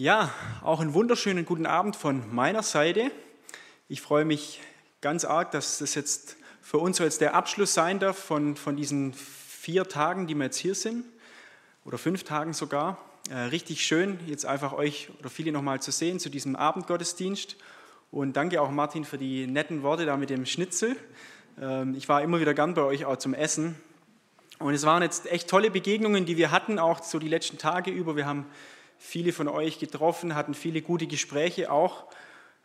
Ja, auch einen wunderschönen guten Abend von meiner Seite. Ich freue mich ganz arg, dass das jetzt für uns so jetzt der Abschluss sein darf von, von diesen vier Tagen, die wir jetzt hier sind, oder fünf Tagen sogar. Äh, richtig schön, jetzt einfach euch oder viele nochmal zu sehen zu diesem Abendgottesdienst. Und danke auch Martin für die netten Worte da mit dem Schnitzel. Ähm, ich war immer wieder gern bei euch auch zum Essen. Und es waren jetzt echt tolle Begegnungen, die wir hatten, auch so die letzten Tage über. Wir haben viele von euch getroffen, hatten viele gute Gespräche auch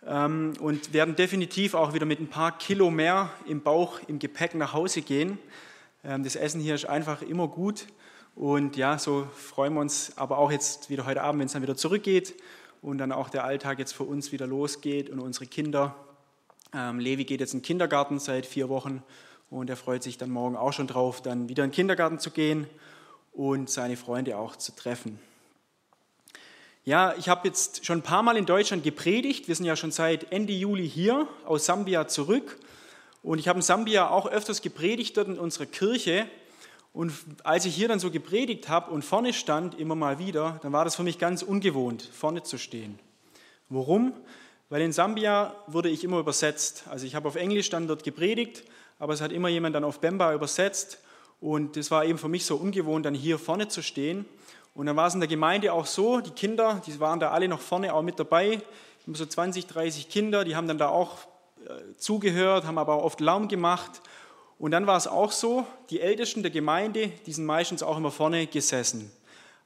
ähm, und werden definitiv auch wieder mit ein paar Kilo mehr im Bauch, im Gepäck nach Hause gehen. Ähm, das Essen hier ist einfach immer gut und ja, so freuen wir uns aber auch jetzt wieder heute Abend, wenn es dann wieder zurückgeht und dann auch der Alltag jetzt für uns wieder losgeht und unsere Kinder. Ähm, Levi geht jetzt in den Kindergarten seit vier Wochen und er freut sich dann morgen auch schon drauf, dann wieder in den Kindergarten zu gehen und seine Freunde auch zu treffen. Ja, ich habe jetzt schon ein paar Mal in Deutschland gepredigt. Wir sind ja schon seit Ende Juli hier aus Sambia zurück. Und ich habe in Sambia auch öfters gepredigt dort in unserer Kirche. Und als ich hier dann so gepredigt habe und vorne stand, immer mal wieder, dann war das für mich ganz ungewohnt, vorne zu stehen. Warum? Weil in Sambia wurde ich immer übersetzt. Also ich habe auf Englisch dann dort gepredigt, aber es hat immer jemand dann auf Bemba übersetzt. Und es war eben für mich so ungewohnt, dann hier vorne zu stehen. Und dann war es in der Gemeinde auch so, die Kinder, die waren da alle noch vorne auch mit dabei, so 20, 30 Kinder, die haben dann da auch äh, zugehört, haben aber auch oft Lärm gemacht. Und dann war es auch so, die Ältesten der Gemeinde, die sind meistens auch immer vorne gesessen.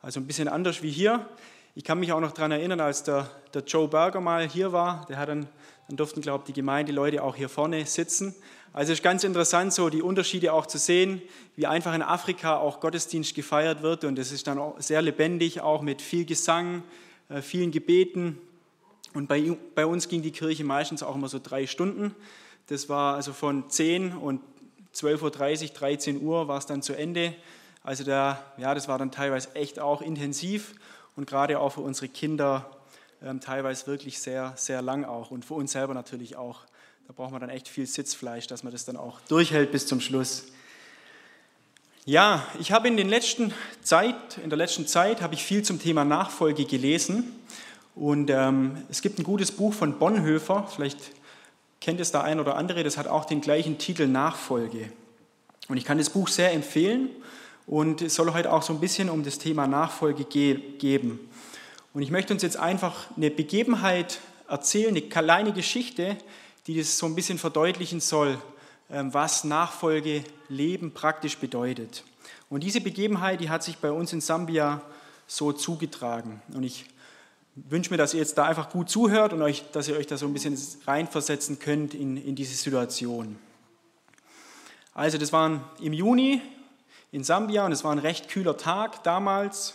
Also ein bisschen anders wie hier. Ich kann mich auch noch daran erinnern, als der, der Joe Berger mal hier war, der hat dann, dann durften, glaube ich, die Gemeindeleute auch hier vorne sitzen. Also es ist ganz interessant, so die Unterschiede auch zu sehen, wie einfach in Afrika auch Gottesdienst gefeiert wird. Und es ist dann auch sehr lebendig, auch mit viel Gesang, äh, vielen Gebeten. Und bei, bei uns ging die Kirche meistens auch immer so drei Stunden. Das war also von 10 und 12.30 Uhr, 13 Uhr war es dann zu Ende. Also da, ja, das war dann teilweise echt auch intensiv und gerade auch für unsere Kinder ähm, teilweise wirklich sehr, sehr lang auch und für uns selber natürlich auch. Da braucht man dann echt viel Sitzfleisch, dass man das dann auch durchhält bis zum Schluss. Ja, ich habe in, den letzten Zeit, in der letzten Zeit habe ich viel zum Thema Nachfolge gelesen. Und ähm, es gibt ein gutes Buch von Bonhoeffer, vielleicht kennt es da ein oder andere, das hat auch den gleichen Titel Nachfolge. Und ich kann das Buch sehr empfehlen und es soll heute auch so ein bisschen um das Thema Nachfolge ge geben. Und ich möchte uns jetzt einfach eine Begebenheit erzählen, eine kleine Geschichte, die das so ein bisschen verdeutlichen soll, ähm, was Nachfolge Leben praktisch bedeutet. Und diese Begebenheit, die hat sich bei uns in Sambia so zugetragen. Und ich wünsche mir, dass ihr jetzt da einfach gut zuhört und euch, dass ihr euch da so ein bisschen reinversetzen könnt in, in diese Situation. Also das war im Juni in Sambia und es war ein recht kühler Tag damals.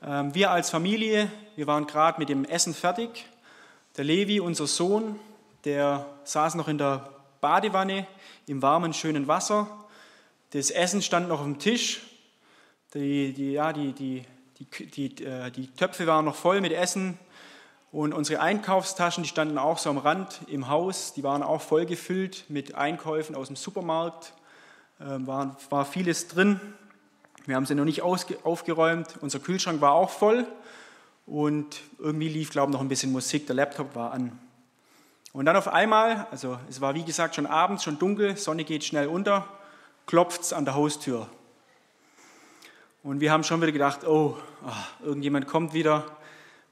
Ähm, wir als Familie, wir waren gerade mit dem Essen fertig. Der Levi, unser Sohn, der saß noch in der Badewanne im warmen, schönen Wasser. Das Essen stand noch auf dem Tisch. Die, die, ja, die, die, die, die, äh, die Töpfe waren noch voll mit Essen. Und unsere Einkaufstaschen, die standen auch so am Rand im Haus. Die waren auch voll gefüllt mit Einkäufen aus dem Supermarkt. Ähm, war, war vieles drin. Wir haben sie noch nicht aufgeräumt. Unser Kühlschrank war auch voll. Und irgendwie lief, glaube ich, noch ein bisschen Musik. Der Laptop war an. Und dann auf einmal, also es war wie gesagt schon abends, schon dunkel, Sonne geht schnell unter, klopft es an der Haustür. Und wir haben schon wieder gedacht, oh, oh irgendjemand kommt wieder,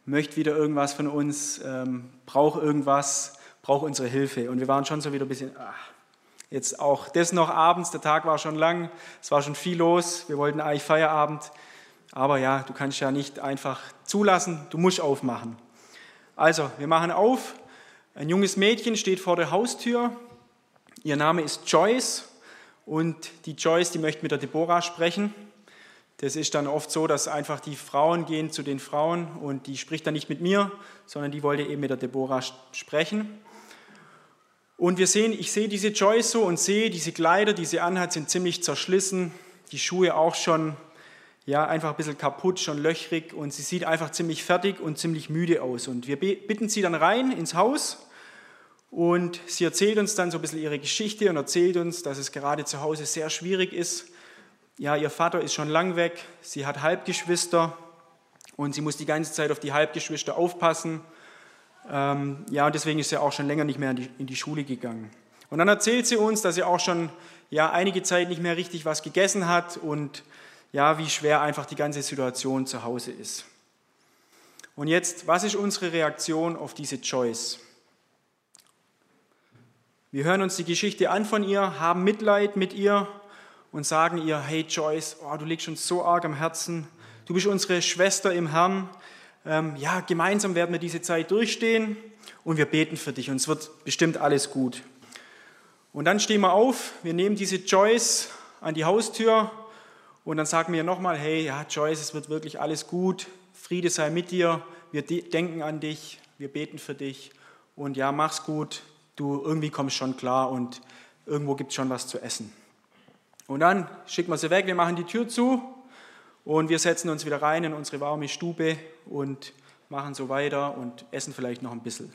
möchte wieder irgendwas von uns, ähm, braucht irgendwas, braucht unsere Hilfe. Und wir waren schon so wieder ein bisschen, ach, jetzt auch das noch abends, der Tag war schon lang, es war schon viel los, wir wollten eigentlich Feierabend. Aber ja, du kannst ja nicht einfach zulassen, du musst aufmachen. Also, wir machen auf ein junges Mädchen steht vor der Haustür. Ihr Name ist Joyce und die Joyce, die möchte mit der Deborah sprechen. Das ist dann oft so, dass einfach die Frauen gehen zu den Frauen und die spricht dann nicht mit mir, sondern die wollte eben mit der Deborah sprechen. Und wir sehen, ich sehe diese Joyce so und sehe, diese Kleider, die sie anhat, sind ziemlich zerschlissen, die Schuhe auch schon, ja, einfach ein bisschen kaputt, schon löchrig und sie sieht einfach ziemlich fertig und ziemlich müde aus. Und wir bitten sie dann rein ins Haus und sie erzählt uns dann so ein bisschen ihre Geschichte und erzählt uns, dass es gerade zu Hause sehr schwierig ist. Ja, ihr Vater ist schon lang weg, sie hat Halbgeschwister und sie muss die ganze Zeit auf die Halbgeschwister aufpassen. Ähm, ja, und deswegen ist sie auch schon länger nicht mehr in die, in die Schule gegangen. Und dann erzählt sie uns, dass sie auch schon ja, einige Zeit nicht mehr richtig was gegessen hat und ja, wie schwer einfach die ganze Situation zu Hause ist. Und jetzt, was ist unsere Reaktion auf diese Joyce? Wir hören uns die Geschichte an von ihr, haben Mitleid mit ihr und sagen ihr, hey Joyce, oh, du liegst uns so arg am Herzen, du bist unsere Schwester im Herrn, ähm, ja, gemeinsam werden wir diese Zeit durchstehen und wir beten für dich. Und es wird bestimmt alles gut. Und dann stehen wir auf, wir nehmen diese Joyce an die Haustür und dann sagen wir nochmal, hey, ja, Joyce, es wird wirklich alles gut, Friede sei mit dir, wir denken an dich, wir beten für dich. Und ja, mach's gut, du irgendwie kommst schon klar und irgendwo gibt es schon was zu essen. Und dann schicken wir sie weg, wir machen die Tür zu und wir setzen uns wieder rein in unsere warme Stube und machen so weiter und essen vielleicht noch ein bisschen.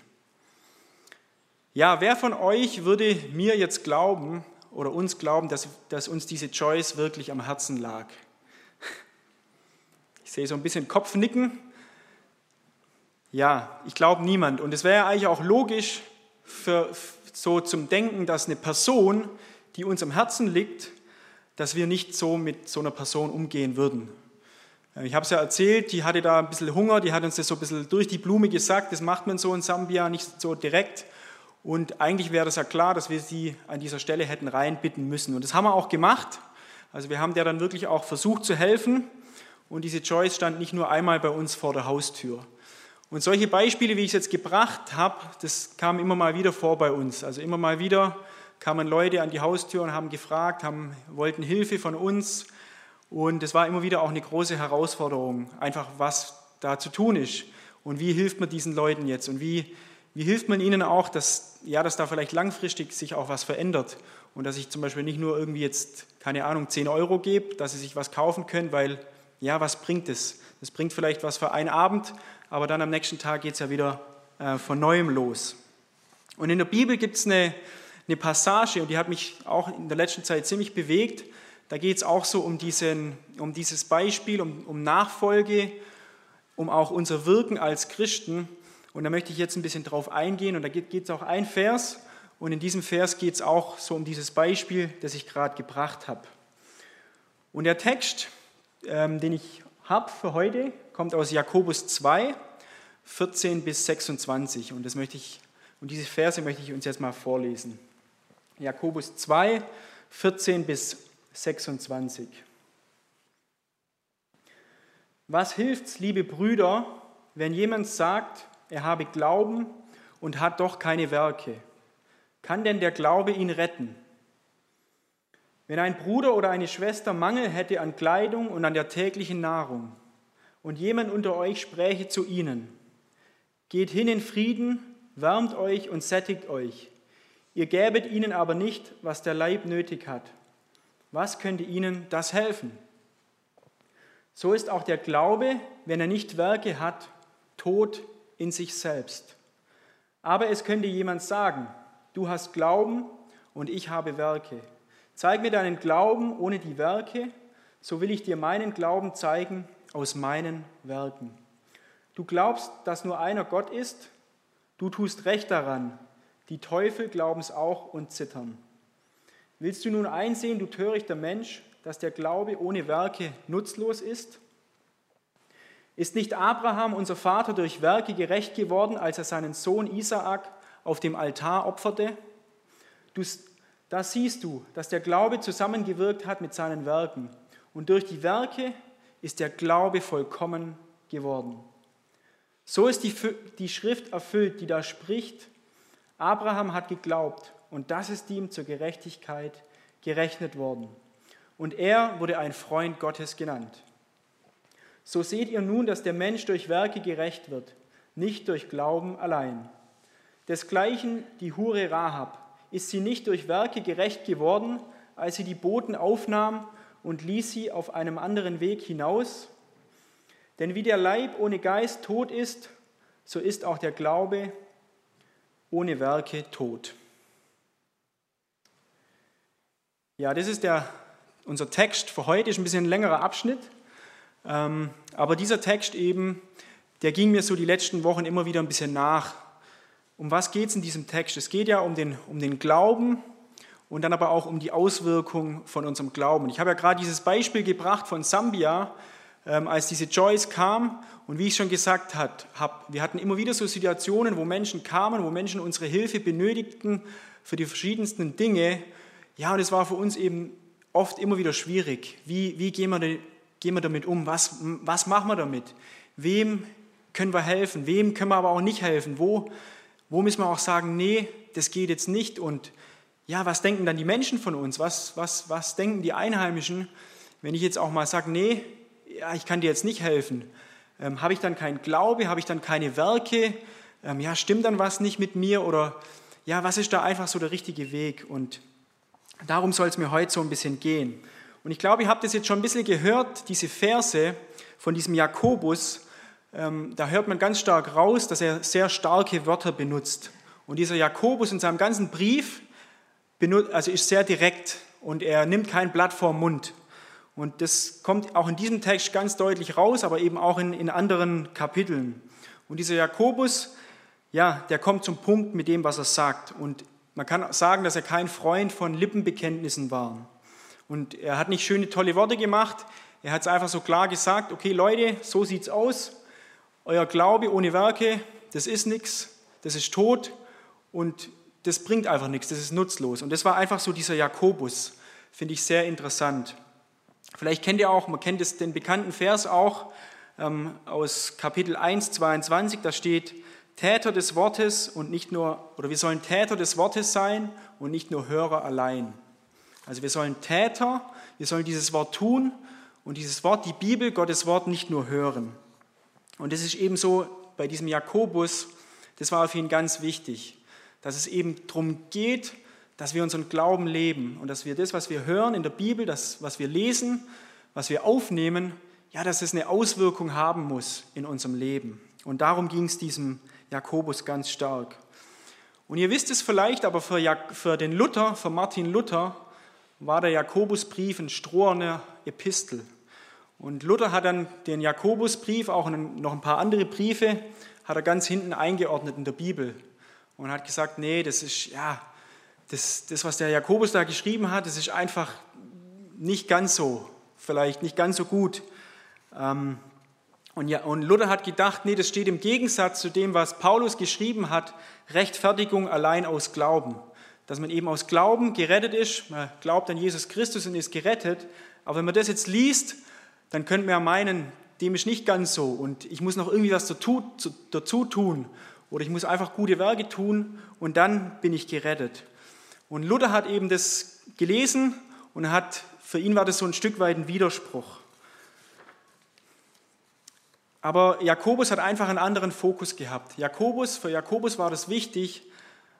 Ja, wer von euch würde mir jetzt glauben oder uns glauben, dass, dass uns diese Choice wirklich am Herzen lag? Ich sehe so ein bisschen Kopfnicken. Ja, ich glaube niemand. Und es wäre eigentlich auch logisch für, so zum Denken, dass eine Person, die uns am Herzen liegt, dass wir nicht so mit so einer Person umgehen würden. Ich habe es ja erzählt, die hatte da ein bisschen Hunger, die hat uns das so ein bisschen durch die Blume gesagt, das macht man so in Sambia nicht so direkt. Und eigentlich wäre das ja klar, dass wir sie an dieser Stelle hätten reinbitten müssen. Und das haben wir auch gemacht. Also wir haben der dann wirklich auch versucht zu helfen. Und diese Joyce stand nicht nur einmal bei uns vor der Haustür. Und solche Beispiele, wie ich es jetzt gebracht habe, das kam immer mal wieder vor bei uns. Also immer mal wieder kamen Leute an die Haustür und haben gefragt, haben, wollten Hilfe von uns. Und es war immer wieder auch eine große Herausforderung, einfach was da zu tun ist. Und wie hilft man diesen Leuten jetzt? Und wie wie hilft man ihnen auch, dass, ja, dass da vielleicht langfristig sich auch was verändert und dass ich zum Beispiel nicht nur irgendwie jetzt, keine Ahnung, 10 Euro gebe, dass sie sich was kaufen können, weil, ja, was bringt es? Das bringt vielleicht was für einen Abend, aber dann am nächsten Tag geht es ja wieder äh, von neuem los. Und in der Bibel gibt es eine, eine Passage, und die hat mich auch in der letzten Zeit ziemlich bewegt. Da geht es auch so um, diesen, um dieses Beispiel, um, um Nachfolge, um auch unser Wirken als Christen. Und da möchte ich jetzt ein bisschen drauf eingehen. Und da geht es auch ein Vers. Und in diesem Vers geht es auch so um dieses Beispiel, das ich gerade gebracht habe. Und der Text, ähm, den ich habe für heute, kommt aus Jakobus 2, 14 bis 26. Und, das möchte ich, und diese Verse möchte ich uns jetzt mal vorlesen. Jakobus 2, 14 bis 26. Was hilft's, liebe Brüder, wenn jemand sagt, er habe Glauben und hat doch keine Werke. Kann denn der Glaube ihn retten? Wenn ein Bruder oder eine Schwester Mangel hätte an Kleidung und an der täglichen Nahrung und jemand unter euch spräche zu ihnen, geht hin in Frieden, wärmt euch und sättigt euch, ihr gäbet ihnen aber nicht, was der Leib nötig hat. Was könnte ihnen das helfen? So ist auch der Glaube, wenn er nicht Werke hat, tot in sich selbst. Aber es könnte jemand sagen, du hast Glauben und ich habe Werke. Zeig mir deinen Glauben ohne die Werke, so will ich dir meinen Glauben zeigen aus meinen Werken. Du glaubst, dass nur einer Gott ist, du tust recht daran, die Teufel glauben es auch und zittern. Willst du nun einsehen, du törichter Mensch, dass der Glaube ohne Werke nutzlos ist? Ist nicht Abraham, unser Vater, durch Werke gerecht geworden, als er seinen Sohn Isaak auf dem Altar opferte? Du, da siehst du, dass der Glaube zusammengewirkt hat mit seinen Werken. Und durch die Werke ist der Glaube vollkommen geworden. So ist die, die Schrift erfüllt, die da spricht, Abraham hat geglaubt und das ist ihm zur Gerechtigkeit gerechnet worden. Und er wurde ein Freund Gottes genannt. So seht ihr nun, dass der Mensch durch Werke gerecht wird, nicht durch Glauben allein. Desgleichen die Hure Rahab, ist sie nicht durch Werke gerecht geworden, als sie die Boten aufnahm und ließ sie auf einem anderen Weg hinaus? Denn wie der Leib ohne Geist tot ist, so ist auch der Glaube ohne Werke tot. Ja, das ist der, unser Text für heute, ist ein bisschen ein längerer Abschnitt. Ähm, aber dieser Text eben, der ging mir so die letzten Wochen immer wieder ein bisschen nach. Um was geht es in diesem Text? Es geht ja um den, um den Glauben und dann aber auch um die Auswirkung von unserem Glauben. Ich habe ja gerade dieses Beispiel gebracht von Sambia, ähm, als diese Joyce kam. Und wie ich schon gesagt habe, wir hatten immer wieder so Situationen, wo Menschen kamen, wo Menschen unsere Hilfe benötigten für die verschiedensten Dinge. Ja, und es war für uns eben oft immer wieder schwierig. Wie, wie gehen, wir, gehen wir damit um? Was, was machen wir damit? Wem können wir helfen? Wem können wir aber auch nicht helfen? Wo, wo müssen wir auch sagen, nee, das geht jetzt nicht? Und ja, was denken dann die Menschen von uns? Was, was, was denken die Einheimischen, wenn ich jetzt auch mal sage, nee, ja, ich kann dir jetzt nicht helfen? Ähm, habe ich dann keinen Glaube? Habe ich dann keine Werke? Ähm, ja, stimmt dann was nicht mit mir? Oder ja, was ist da einfach so der richtige Weg? Und darum soll es mir heute so ein bisschen gehen. Und ich glaube, ihr habt es jetzt schon ein bisschen gehört, diese Verse von diesem Jakobus, ähm, da hört man ganz stark raus, dass er sehr starke Wörter benutzt. Und dieser Jakobus in seinem ganzen Brief, also ist sehr direkt und er nimmt kein Blatt vor Mund. Und das kommt auch in diesem Text ganz deutlich raus, aber eben auch in, in anderen Kapiteln. Und dieser Jakobus, ja, der kommt zum Punkt mit dem, was er sagt. Und man kann sagen, dass er kein Freund von Lippenbekenntnissen war. Und er hat nicht schöne, tolle Worte gemacht. Er hat es einfach so klar gesagt, okay Leute, so sieht's aus. Euer Glaube ohne Werke, das ist nichts, das ist tot. Und das bringt einfach nichts, das ist nutzlos. Und das war einfach so dieser Jakobus, finde ich sehr interessant. Vielleicht kennt ihr auch, man kennt es, den bekannten Vers auch ähm, aus Kapitel 1, 22, da steht, Täter des Wortes und nicht nur, oder wir sollen Täter des Wortes sein und nicht nur Hörer allein. Also wir sollen Täter, wir sollen dieses Wort tun und dieses Wort, die Bibel, Gottes Wort nicht nur hören. Und das ist ebenso bei diesem Jakobus, das war auf ihn ganz wichtig dass es eben darum geht, dass wir unseren Glauben leben und dass wir das, was wir hören in der Bibel, das, was wir lesen, was wir aufnehmen, ja, dass es eine Auswirkung haben muss in unserem Leben. Und darum ging es diesem Jakobus ganz stark. Und ihr wisst es vielleicht, aber für, für den Luther, für Martin Luther, war der Jakobusbrief ein stroherne Epistel. Und Luther hat dann den Jakobusbrief, auch noch ein paar andere Briefe, hat er ganz hinten eingeordnet in der Bibel und hat gesagt, nee, das ist, ja, das, das, was der Jakobus da geschrieben hat, das ist einfach nicht ganz so, vielleicht nicht ganz so gut. Ähm, und, ja, und Luther hat gedacht, nee, das steht im Gegensatz zu dem, was Paulus geschrieben hat, Rechtfertigung allein aus Glauben. Dass man eben aus Glauben gerettet ist, man glaubt an Jesus Christus und ist gerettet. Aber wenn man das jetzt liest, dann könnte man ja meinen, dem ist nicht ganz so und ich muss noch irgendwie was dazu, dazu tun oder ich muss einfach gute Werke tun und dann bin ich gerettet. Und Luther hat eben das gelesen und hat, für ihn war das so ein Stück weit ein Widerspruch. Aber Jakobus hat einfach einen anderen Fokus gehabt. Jakobus, für Jakobus war das wichtig,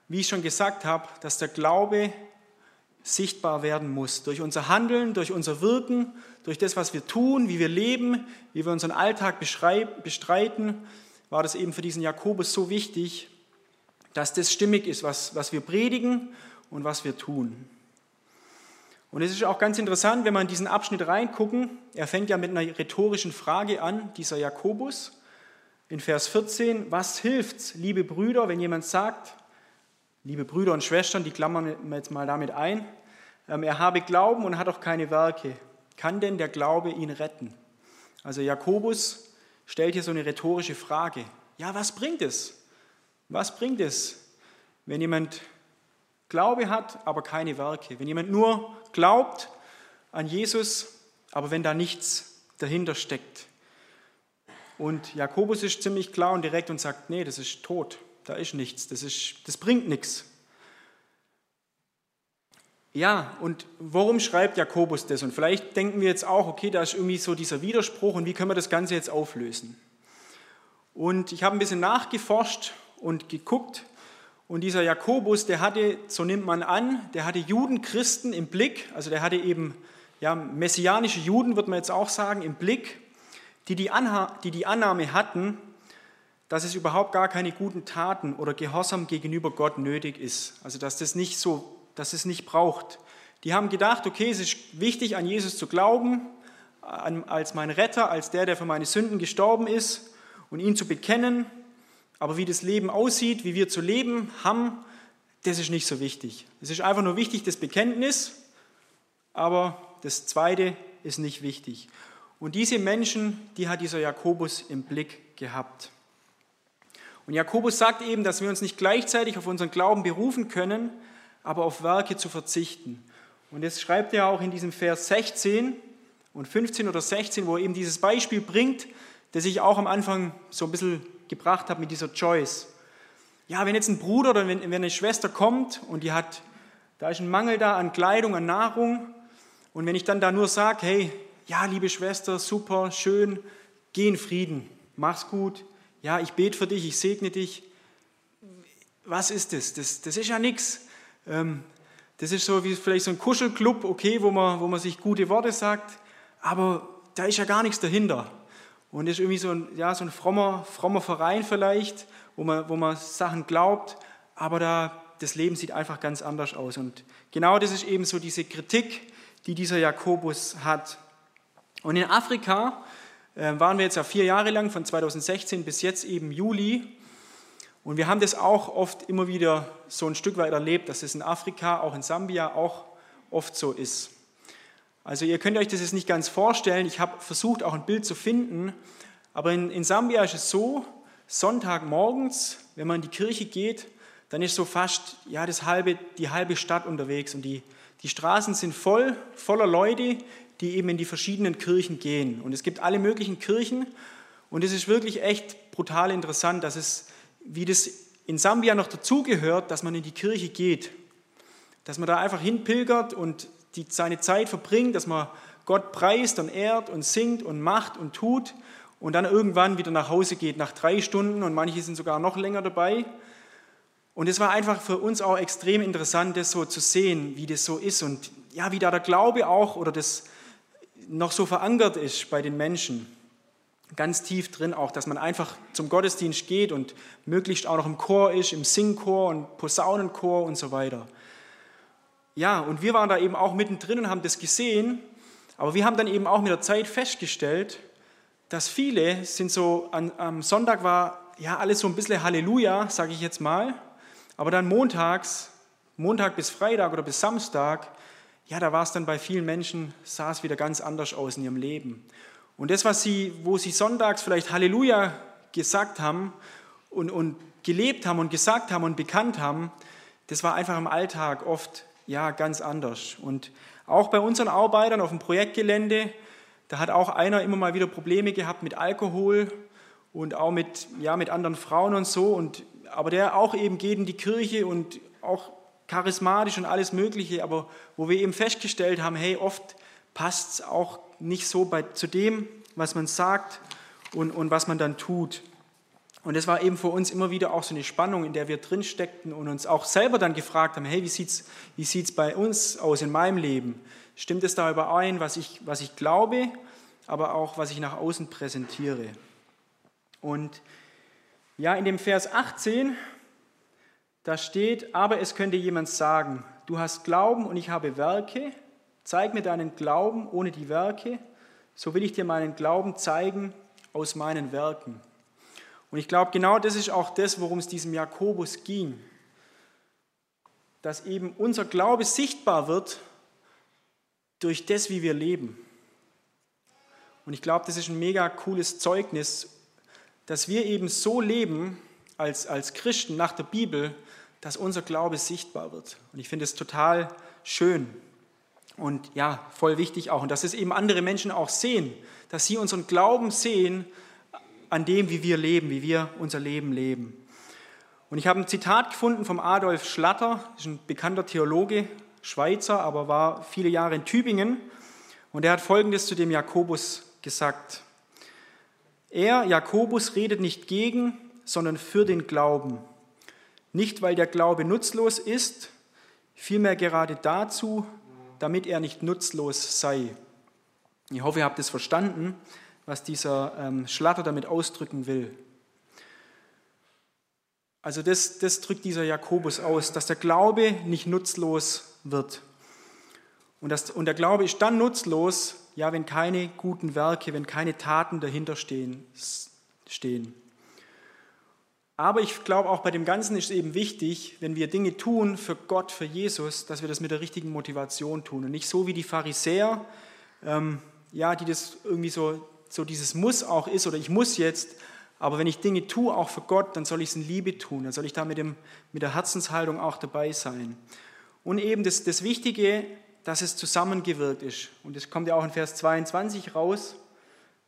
wie ich schon gesagt habe, dass der Glaube sichtbar werden muss. Durch unser Handeln, durch unser Wirken, durch das, was wir tun, wie wir leben, wie wir unseren Alltag bestreiten, war das eben für diesen Jakobus so wichtig, dass das stimmig ist, was, was wir predigen und was wir tun. Und es ist auch ganz interessant, wenn wir in diesen Abschnitt reingucken. Er fängt ja mit einer rhetorischen Frage an, dieser Jakobus. In Vers 14, was hilft's, liebe Brüder, wenn jemand sagt, liebe Brüder und Schwestern, die klammern wir jetzt mal damit ein, ähm, er habe Glauben und hat auch keine Werke. Kann denn der Glaube ihn retten? Also Jakobus stellt hier so eine rhetorische Frage. Ja, was bringt es? Was bringt es, wenn jemand Glaube hat, aber keine Werke? Wenn jemand nur glaubt an Jesus, aber wenn da nichts dahinter steckt? Und Jakobus ist ziemlich klar und direkt und sagt, nee, das ist tot, da ist nichts, das, ist, das bringt nichts. Ja, und warum schreibt Jakobus das? Und vielleicht denken wir jetzt auch, okay, da ist irgendwie so dieser Widerspruch und wie können wir das Ganze jetzt auflösen? Und ich habe ein bisschen nachgeforscht und geguckt und dieser Jakobus, der hatte, so nimmt man an, der hatte Judenchristen im Blick, also der hatte eben ja, messianische Juden, wird man jetzt auch sagen, im Blick, die die, die die Annahme hatten, dass es überhaupt gar keine guten Taten oder Gehorsam gegenüber Gott nötig ist. Also dass das nicht so dass es nicht braucht. Die haben gedacht, okay, es ist wichtig, an Jesus zu glauben, als mein Retter, als der, der für meine Sünden gestorben ist und ihn zu bekennen. Aber wie das Leben aussieht, wie wir zu leben haben, das ist nicht so wichtig. Es ist einfach nur wichtig, das Bekenntnis, aber das Zweite ist nicht wichtig. Und diese Menschen, die hat dieser Jakobus im Blick gehabt. Und Jakobus sagt eben, dass wir uns nicht gleichzeitig auf unseren Glauben berufen können, aber auf Werke zu verzichten. Und das schreibt er auch in diesem Vers 16 und 15 oder 16, wo er eben dieses Beispiel bringt, das ich auch am Anfang so ein bisschen gebracht habe mit dieser Choice. Ja, wenn jetzt ein Bruder oder wenn eine Schwester kommt und die hat, da ist ein Mangel da an Kleidung, an Nahrung, und wenn ich dann da nur sage, hey, ja, liebe Schwester, super, schön, geh in Frieden, mach's gut, ja, ich bete für dich, ich segne dich. Was ist das? Das, das ist ja nichts. Ähm, das ist so wie vielleicht so ein Kuschelclub, okay, wo man, wo man sich gute Worte sagt, aber da ist ja gar nichts dahinter. Und das ist irgendwie so ein, ja, so ein frommer, frommer Verein vielleicht, wo man, wo man Sachen glaubt, aber da, das Leben sieht einfach ganz anders aus. Und genau das ist eben so diese Kritik, die dieser Jakobus hat. Und in Afrika äh, waren wir jetzt ja vier Jahre lang, von 2016 bis jetzt eben Juli. Und wir haben das auch oft immer wieder so ein Stück weit erlebt, dass es in Afrika, auch in Sambia, auch oft so ist. Also ihr könnt euch das jetzt nicht ganz vorstellen. Ich habe versucht, auch ein Bild zu finden. Aber in, in Sambia ist es so, Sonntagmorgens, wenn man in die Kirche geht, dann ist so fast ja, das halbe, die halbe Stadt unterwegs. Und die, die Straßen sind voll, voller Leute, die eben in die verschiedenen Kirchen gehen. Und es gibt alle möglichen Kirchen. Und es ist wirklich echt brutal interessant, dass es, wie das in Sambia noch dazugehört, dass man in die Kirche geht. Dass man da einfach hinpilgert und die, seine Zeit verbringt, dass man Gott preist und ehrt und singt und macht und tut und dann irgendwann wieder nach Hause geht nach drei Stunden und manche sind sogar noch länger dabei. Und es war einfach für uns auch extrem interessant, das so zu sehen, wie das so ist und ja, wie da der Glaube auch oder das noch so verankert ist bei den Menschen. Ganz tief drin auch, dass man einfach zum Gottesdienst geht und möglichst auch noch im Chor ist, im Singchor und Posaunenchor und so weiter. Ja, und wir waren da eben auch mittendrin und haben das gesehen, aber wir haben dann eben auch mit der Zeit festgestellt, dass viele sind so, an, am Sonntag war ja alles so ein bisschen Halleluja, sage ich jetzt mal, aber dann montags, Montag bis Freitag oder bis Samstag, ja, da war es dann bei vielen Menschen, sah es wieder ganz anders aus in ihrem Leben. Und das, was sie, wo sie sonntags vielleicht Halleluja gesagt haben und, und gelebt haben und gesagt haben und bekannt haben, das war einfach im Alltag oft ja ganz anders. Und auch bei unseren Arbeitern auf dem Projektgelände, da hat auch einer immer mal wieder Probleme gehabt mit Alkohol und auch mit, ja, mit anderen Frauen und so. Und, aber der auch eben geht in die Kirche und auch charismatisch und alles Mögliche, aber wo wir eben festgestellt haben, hey, oft passt es auch nicht so bei, zu dem, was man sagt und, und was man dann tut. Und das war eben für uns immer wieder auch so eine Spannung, in der wir drin steckten und uns auch selber dann gefragt haben, hey, wie sieht es wie sieht's bei uns aus in meinem Leben? Stimmt es da überein, was ich, was ich glaube, aber auch was ich nach außen präsentiere? Und ja, in dem Vers 18, da steht, aber es könnte jemand sagen, du hast Glauben und ich habe Werke, zeig mir deinen Glauben ohne die Werke, so will ich dir meinen Glauben zeigen aus meinen Werken. Und ich glaube, genau das ist auch das, worum es diesem Jakobus ging. Dass eben unser Glaube sichtbar wird durch das, wie wir leben. Und ich glaube, das ist ein mega cooles Zeugnis, dass wir eben so leben als, als Christen nach der Bibel, dass unser Glaube sichtbar wird. Und ich finde es total schön und ja, voll wichtig auch. Und dass es eben andere Menschen auch sehen, dass sie unseren Glauben sehen an dem, wie wir leben, wie wir unser Leben leben. Und ich habe ein Zitat gefunden vom Adolf Schlatter, ist ein bekannter Theologe, Schweizer, aber war viele Jahre in Tübingen. Und er hat Folgendes zu dem Jakobus gesagt. Er, Jakobus, redet nicht gegen, sondern für den Glauben. Nicht, weil der Glaube nutzlos ist, vielmehr gerade dazu, damit er nicht nutzlos sei. Ich hoffe, ihr habt es verstanden was dieser ähm, Schlatter damit ausdrücken will. Also das, das drückt dieser Jakobus aus, dass der Glaube nicht nutzlos wird. Und, das, und der Glaube ist dann nutzlos, ja, wenn keine guten Werke, wenn keine Taten dahinter stehen. stehen. Aber ich glaube, auch bei dem Ganzen ist es eben wichtig, wenn wir Dinge tun für Gott, für Jesus, dass wir das mit der richtigen Motivation tun und nicht so wie die Pharisäer, ähm, ja, die das irgendwie so, so dieses Muss auch ist oder ich muss jetzt, aber wenn ich Dinge tue, auch für Gott, dann soll ich es in Liebe tun, dann soll ich da mit, dem, mit der Herzenshaltung auch dabei sein. Und eben das, das Wichtige, dass es zusammengewirkt ist. Und das kommt ja auch in Vers 22 raus.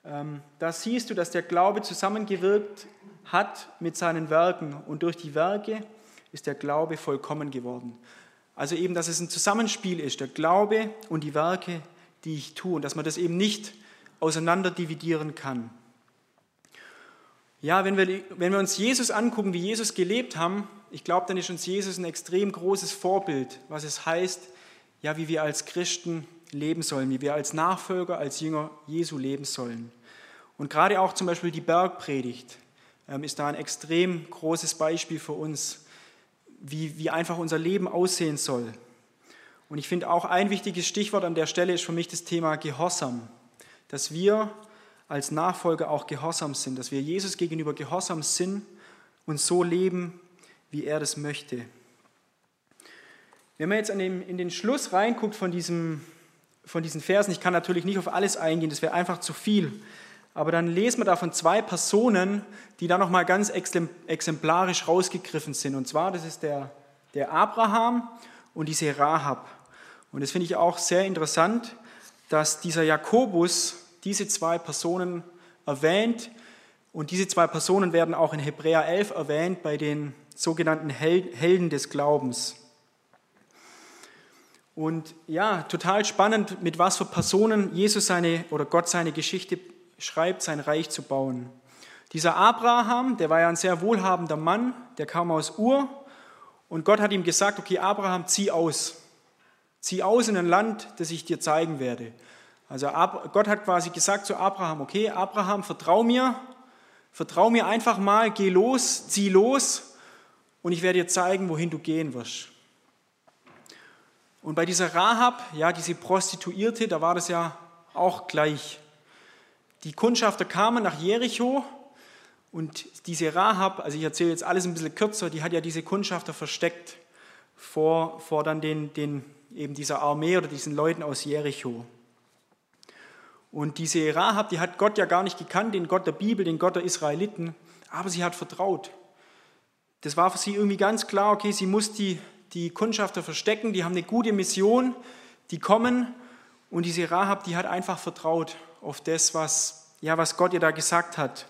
Ähm, da siehst du, dass der Glaube zusammengewirkt hat mit seinen Werken und durch die Werke ist der Glaube vollkommen geworden. Also eben, dass es ein Zusammenspiel ist, der Glaube und die Werke, die ich tue und dass man das eben nicht auseinander dividieren kann. Ja, wenn wir, wenn wir uns Jesus angucken, wie Jesus gelebt haben, ich glaube, dann ist uns Jesus ein extrem großes Vorbild, was es heißt, ja, wie wir als Christen leben sollen, wie wir als Nachfolger, als Jünger Jesu leben sollen. Und gerade auch zum Beispiel die Bergpredigt, ist da ein extrem großes Beispiel für uns, wie, wie einfach unser Leben aussehen soll. Und ich finde auch ein wichtiges Stichwort an der Stelle ist für mich das Thema Gehorsam, dass wir als Nachfolger auch gehorsam sind, dass wir Jesus gegenüber gehorsam sind und so leben, wie er das möchte. Wenn man jetzt in den Schluss reinguckt von, diesem, von diesen Versen, ich kann natürlich nicht auf alles eingehen, das wäre einfach zu viel, aber dann lesen wir da von zwei Personen, die da nochmal ganz exemplarisch rausgegriffen sind. Und zwar, das ist der, der Abraham und diese Rahab. Und das finde ich auch sehr interessant, dass dieser Jakobus diese zwei Personen erwähnt. Und diese zwei Personen werden auch in Hebräer 11 erwähnt bei den sogenannten Helden des Glaubens. Und ja, total spannend, mit was für Personen Jesus seine oder Gott seine Geschichte schreibt, sein Reich zu bauen. Dieser Abraham, der war ja ein sehr wohlhabender Mann, der kam aus Ur und Gott hat ihm gesagt, okay Abraham, zieh aus. Zieh aus in ein Land, das ich dir zeigen werde. Also Gott hat quasi gesagt zu Abraham, okay Abraham, vertrau mir, vertrau mir einfach mal, geh los, zieh los und ich werde dir zeigen, wohin du gehen wirst. Und bei dieser Rahab, ja, diese Prostituierte, da war das ja auch gleich. Die Kundschafter kamen nach Jericho und diese Rahab, also ich erzähle jetzt alles ein bisschen kürzer, die hat ja diese Kundschafter versteckt vor, vor dann den, den, eben dieser Armee oder diesen Leuten aus Jericho. Und diese Rahab, die hat Gott ja gar nicht gekannt, den Gott der Bibel, den Gott der Israeliten, aber sie hat vertraut. Das war für sie irgendwie ganz klar, okay, sie muss die, die Kundschafter verstecken, die haben eine gute Mission, die kommen und diese Rahab, die hat einfach vertraut auf das, was, ja, was Gott ihr da gesagt hat.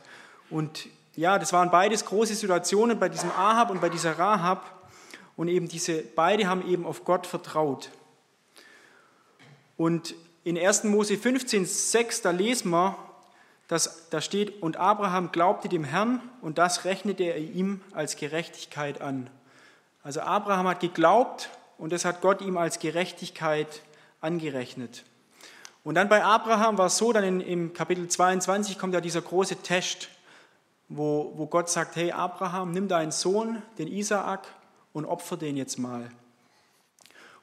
Und ja, das waren beides große Situationen bei diesem Ahab und bei dieser Rahab. Und eben diese, beide haben eben auf Gott vertraut. Und in 1. Mose 15, 6, da lesen wir, dass, da steht, und Abraham glaubte dem Herrn und das rechnete er ihm als Gerechtigkeit an. Also Abraham hat geglaubt und das hat Gott ihm als Gerechtigkeit angerechnet. Und dann bei Abraham war es so, dann in, im Kapitel 22 kommt ja dieser große Test, wo, wo Gott sagt, hey Abraham, nimm deinen Sohn, den Isaak, und opfer den jetzt mal.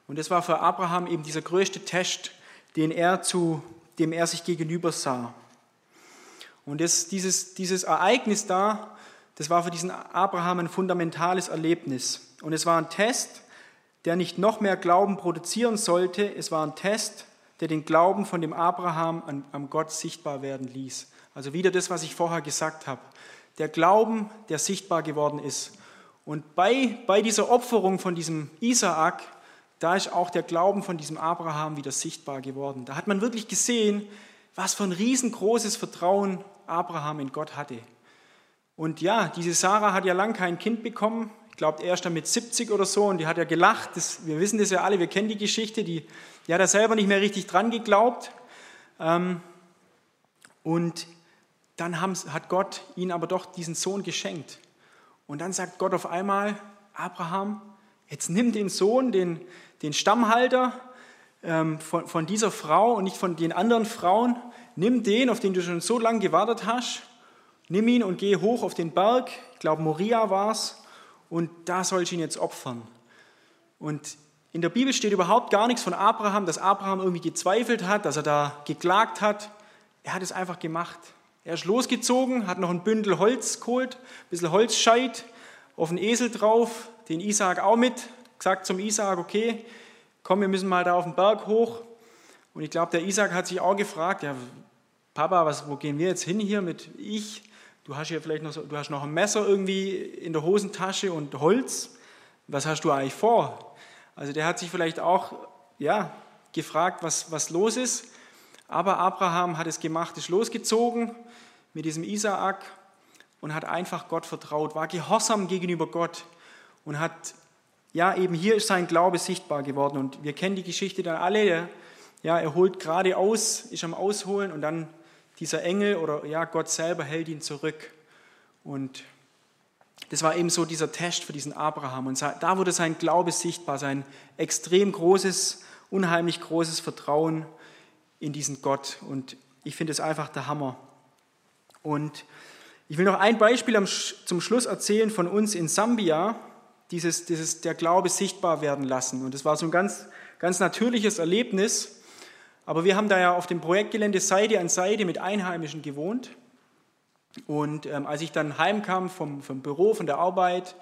Und das war für Abraham eben dieser größte Test, den er zu, dem er sich gegenüber sah. Und das, dieses, dieses Ereignis da, das war für diesen Abraham ein fundamentales Erlebnis. Und es war ein Test, der nicht noch mehr Glauben produzieren sollte. Es war ein Test, der den Glauben von dem Abraham an, an Gott sichtbar werden ließ. Also wieder das, was ich vorher gesagt habe. Der Glauben, der sichtbar geworden ist. Und bei, bei dieser Opferung von diesem Isaak, da ist auch der Glauben von diesem Abraham wieder sichtbar geworden. Da hat man wirklich gesehen, was für ein riesengroßes Vertrauen Abraham in Gott hatte. Und ja, diese Sarah hat ja lang kein Kind bekommen, ich glaube erst dann mit 70 oder so, und die hat ja gelacht. Das, wir wissen das ja alle, wir kennen die Geschichte. Die, die hat er selber nicht mehr richtig dran geglaubt. Ähm, und dann haben, hat Gott ihnen aber doch diesen Sohn geschenkt. Und dann sagt Gott auf einmal, Abraham, jetzt nimm den Sohn, den, den Stammhalter ähm, von, von dieser Frau und nicht von den anderen Frauen, nimm den, auf den du schon so lange gewartet hast, nimm ihn und geh hoch auf den Berg, ich glaube Moria war es, und da soll ich ihn jetzt opfern. Und in der Bibel steht überhaupt gar nichts von Abraham, dass Abraham irgendwie gezweifelt hat, dass er da geklagt hat. Er hat es einfach gemacht. Er ist losgezogen, hat noch ein Bündel Holz geholt, ein bisschen Holzscheit, auf einen Esel drauf, den Isaak auch mit, gesagt zum Isaak, okay, komm, wir müssen mal da auf den Berg hoch. Und ich glaube, der Isaak hat sich auch gefragt, ja, Papa, was, wo gehen wir jetzt hin hier mit ich? Du hast hier vielleicht noch, du hast noch ein Messer irgendwie in der Hosentasche und Holz. Was hast du eigentlich vor? Also der hat sich vielleicht auch ja, gefragt, was, was los ist. Aber Abraham hat es gemacht, ist losgezogen mit diesem Isaak und hat einfach Gott vertraut, war gehorsam gegenüber Gott und hat, ja, eben hier ist sein Glaube sichtbar geworden. Und wir kennen die Geschichte dann alle. Ja, er holt gerade aus, ist am Ausholen und dann dieser Engel oder ja, Gott selber hält ihn zurück. Und das war eben so dieser Test für diesen Abraham. Und da wurde sein Glaube sichtbar, sein extrem großes, unheimlich großes Vertrauen in diesen Gott. Und ich finde es einfach der Hammer. Und ich will noch ein Beispiel zum Schluss erzählen von uns in Sambia, dieses, dieses der Glaube sichtbar werden lassen. Und das war so ein ganz, ganz natürliches Erlebnis. Aber wir haben da ja auf dem Projektgelände Seite an Seite mit Einheimischen gewohnt. Und ähm, als ich dann heimkam vom, vom Büro, von der Arbeit,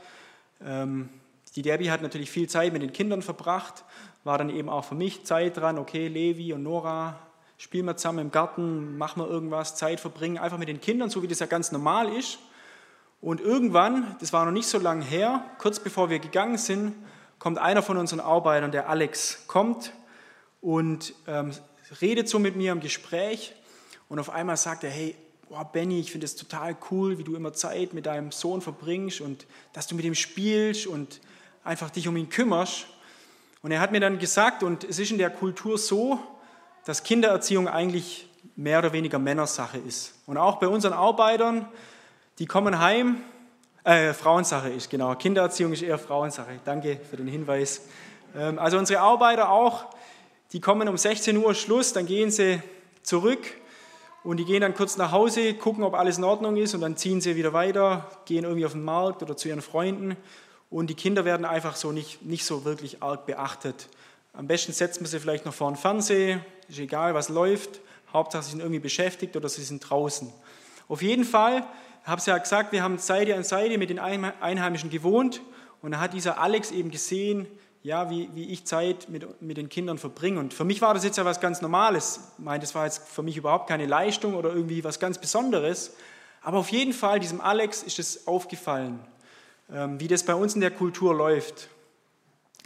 ähm, die Debbie hat natürlich viel Zeit mit den Kindern verbracht, war dann eben auch für mich Zeit dran, okay, Levi und Nora, spielen wir zusammen im Garten, machen wir irgendwas, Zeit verbringen, einfach mit den Kindern, so wie das ja ganz normal ist. Und irgendwann, das war noch nicht so lange her, kurz bevor wir gegangen sind, kommt einer von unseren Arbeitern, der Alex, kommt und ähm, redet so mit mir im Gespräch und auf einmal sagt er, hey, oh Benny, ich finde es total cool, wie du immer Zeit mit deinem Sohn verbringst und dass du mit ihm spielst und einfach dich um ihn kümmerst. Und er hat mir dann gesagt, und es ist in der Kultur so, dass Kindererziehung eigentlich mehr oder weniger Männersache ist. Und auch bei unseren Arbeitern, die kommen heim, äh, Frauensache ist, genau. Kindererziehung ist eher Frauensache. Danke für den Hinweis. Ähm, also unsere Arbeiter auch, die kommen um 16 Uhr Schluss, dann gehen sie zurück und die gehen dann kurz nach Hause, gucken, ob alles in Ordnung ist und dann ziehen sie wieder weiter, gehen irgendwie auf den Markt oder zu ihren Freunden. Und die Kinder werden einfach so nicht, nicht so wirklich arg beachtet. Am besten setzt man sie vielleicht noch vor den Fernseher, ist egal, was läuft. Hauptsache, sie sind irgendwie beschäftigt oder sie sind draußen. Auf jeden Fall, ich habe es ja gesagt, wir haben Seite an Seite mit den Einheimischen gewohnt und da hat dieser Alex eben gesehen, ja, wie, wie ich Zeit mit, mit den Kindern verbringe. Und für mich war das jetzt ja was ganz Normales. Ich meine, das war jetzt für mich überhaupt keine Leistung oder irgendwie was ganz Besonderes. Aber auf jeden Fall, diesem Alex ist es aufgefallen, ähm, wie das bei uns in der Kultur läuft.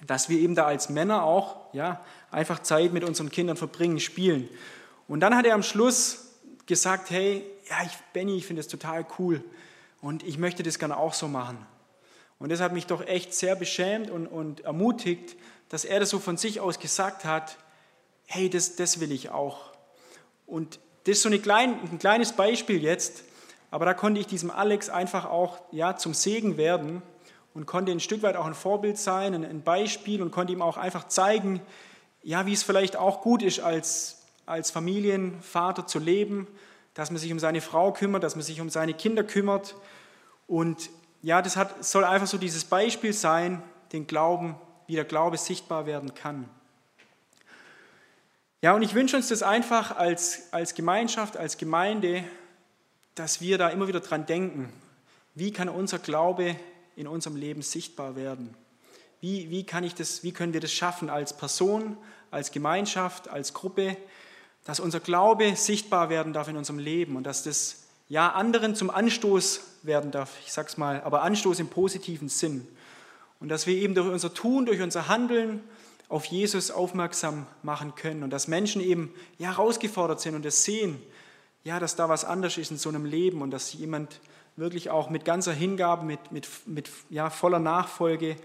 Dass wir eben da als Männer auch ja, einfach Zeit mit unseren Kindern verbringen, spielen. Und dann hat er am Schluss gesagt, hey, ja, ich, Benny, ich finde das total cool und ich möchte das gerne auch so machen. Und das hat mich doch echt sehr beschämt und, und ermutigt, dass er das so von sich aus gesagt hat, hey, das, das will ich auch. Und das ist so klein, ein kleines Beispiel jetzt, aber da konnte ich diesem Alex einfach auch ja, zum Segen werden und konnte ein Stück weit auch ein Vorbild sein, ein Beispiel und konnte ihm auch einfach zeigen, ja, wie es vielleicht auch gut ist, als, als Familienvater zu leben, dass man sich um seine Frau kümmert, dass man sich um seine Kinder kümmert und ja, das hat, soll einfach so dieses Beispiel sein, den Glauben, wie der Glaube sichtbar werden kann. Ja, und ich wünsche uns das einfach als, als Gemeinschaft, als Gemeinde, dass wir da immer wieder dran denken. Wie kann unser Glaube in unserem Leben sichtbar werden? Wie, wie, kann ich das, wie können wir das schaffen als Person, als Gemeinschaft, als Gruppe, dass unser Glaube sichtbar werden darf in unserem Leben und dass das ja anderen zum Anstoß werden darf, ich sag's mal, aber Anstoß im positiven Sinn. Und dass wir eben durch unser Tun, durch unser Handeln auf Jesus aufmerksam machen können und dass Menschen eben ja herausgefordert sind und es sehen, ja, dass da was anders ist in so einem Leben und dass jemand wirklich auch mit ganzer Hingabe, mit, mit, mit ja, voller Nachfolge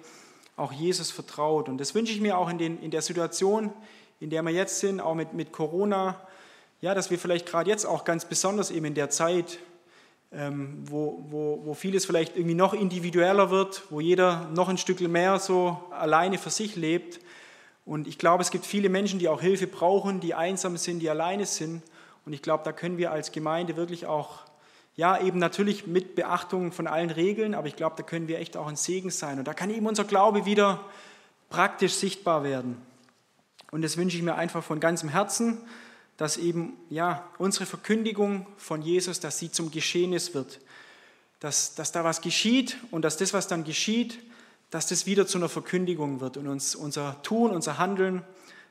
auch Jesus vertraut. Und das wünsche ich mir auch in, den, in der Situation, in der wir jetzt sind, auch mit, mit Corona, ja, dass wir vielleicht gerade jetzt auch ganz besonders eben in der Zeit, wo, wo, wo vieles vielleicht irgendwie noch individueller wird, wo jeder noch ein Stück mehr so alleine für sich lebt. Und ich glaube, es gibt viele Menschen, die auch Hilfe brauchen, die einsam sind, die alleine sind. Und ich glaube, da können wir als Gemeinde wirklich auch, ja, eben natürlich mit Beachtung von allen Regeln, aber ich glaube, da können wir echt auch ein Segen sein. Und da kann eben unser Glaube wieder praktisch sichtbar werden. Und das wünsche ich mir einfach von ganzem Herzen, dass eben ja unsere Verkündigung von Jesus, dass sie zum Geschehnis wird, dass, dass da was geschieht und dass das, was dann geschieht, dass das wieder zu einer Verkündigung wird und uns unser Tun, unser Handeln,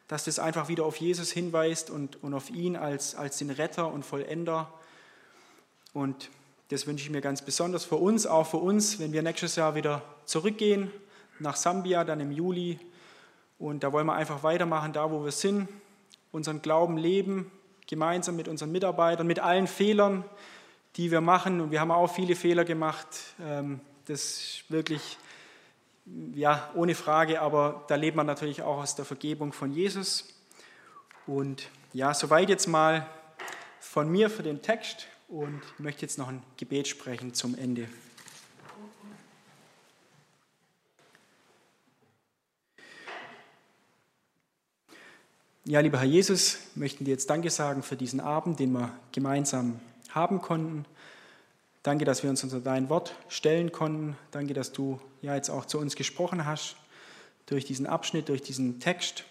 dass das einfach wieder auf Jesus hinweist und, und auf ihn als, als den Retter und Vollender. Und das wünsche ich mir ganz besonders für uns, auch für uns, wenn wir nächstes Jahr wieder zurückgehen nach Sambia, dann im Juli. Und da wollen wir einfach weitermachen, da wo wir sind, unseren Glauben leben, gemeinsam mit unseren Mitarbeitern, mit allen Fehlern, die wir machen. Und wir haben auch viele Fehler gemacht. Ähm, das ist wirklich, ja, ohne Frage, aber da lebt man natürlich auch aus der Vergebung von Jesus. Und ja, soweit jetzt mal von mir für den Text und ich möchte jetzt noch ein Gebet sprechen zum Ende. Ja, lieber Herr Jesus, möchten dir jetzt Danke sagen für diesen Abend, den wir gemeinsam haben konnten. Danke, dass wir uns unter dein Wort stellen konnten. Danke, dass du ja jetzt auch zu uns gesprochen hast durch diesen Abschnitt, durch diesen Text.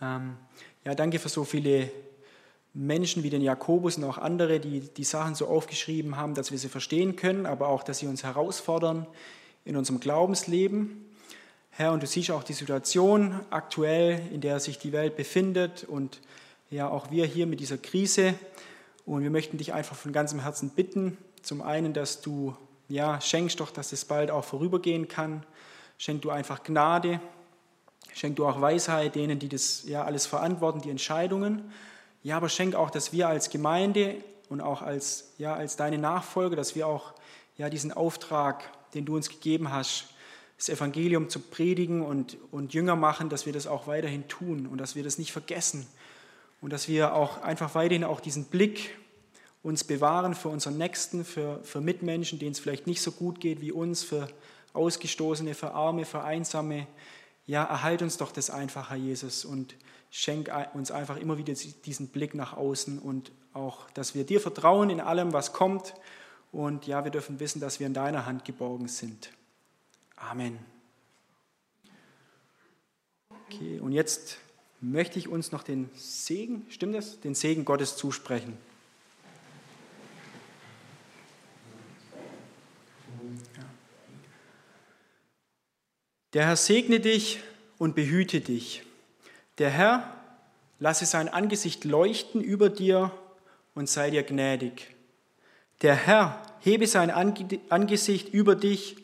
Ähm, ja, danke für so viele Menschen wie den Jakobus und auch andere, die die Sachen so aufgeschrieben haben, dass wir sie verstehen können, aber auch, dass sie uns herausfordern in unserem Glaubensleben. Herr, und du siehst auch die Situation aktuell, in der sich die Welt befindet und ja auch wir hier mit dieser Krise. Und wir möchten dich einfach von ganzem Herzen bitten, zum einen, dass du ja schenkst doch, dass es bald auch vorübergehen kann. Schenk du einfach Gnade, schenk du auch Weisheit denen, die das ja alles verantworten, die Entscheidungen. Ja, aber schenk auch, dass wir als Gemeinde und auch als ja als deine Nachfolger, dass wir auch ja diesen Auftrag, den du uns gegeben hast, das Evangelium zu predigen und, und Jünger machen, dass wir das auch weiterhin tun und dass wir das nicht vergessen und dass wir auch einfach weiterhin auch diesen Blick uns bewahren für unseren Nächsten, für, für Mitmenschen, denen es vielleicht nicht so gut geht wie uns, für Ausgestoßene, für Arme, für Einsame. Ja, erhalt uns doch das einfach, Herr Jesus, und schenk uns einfach immer wieder diesen Blick nach außen und auch, dass wir dir vertrauen in allem, was kommt. Und ja, wir dürfen wissen, dass wir in deiner Hand geborgen sind. Amen. Okay, und jetzt möchte ich uns noch den Segen, stimmt das? Den Segen Gottes zusprechen. Der Herr segne dich und behüte dich. Der Herr lasse sein Angesicht leuchten über dir und sei dir gnädig. Der Herr hebe sein Angesicht über dich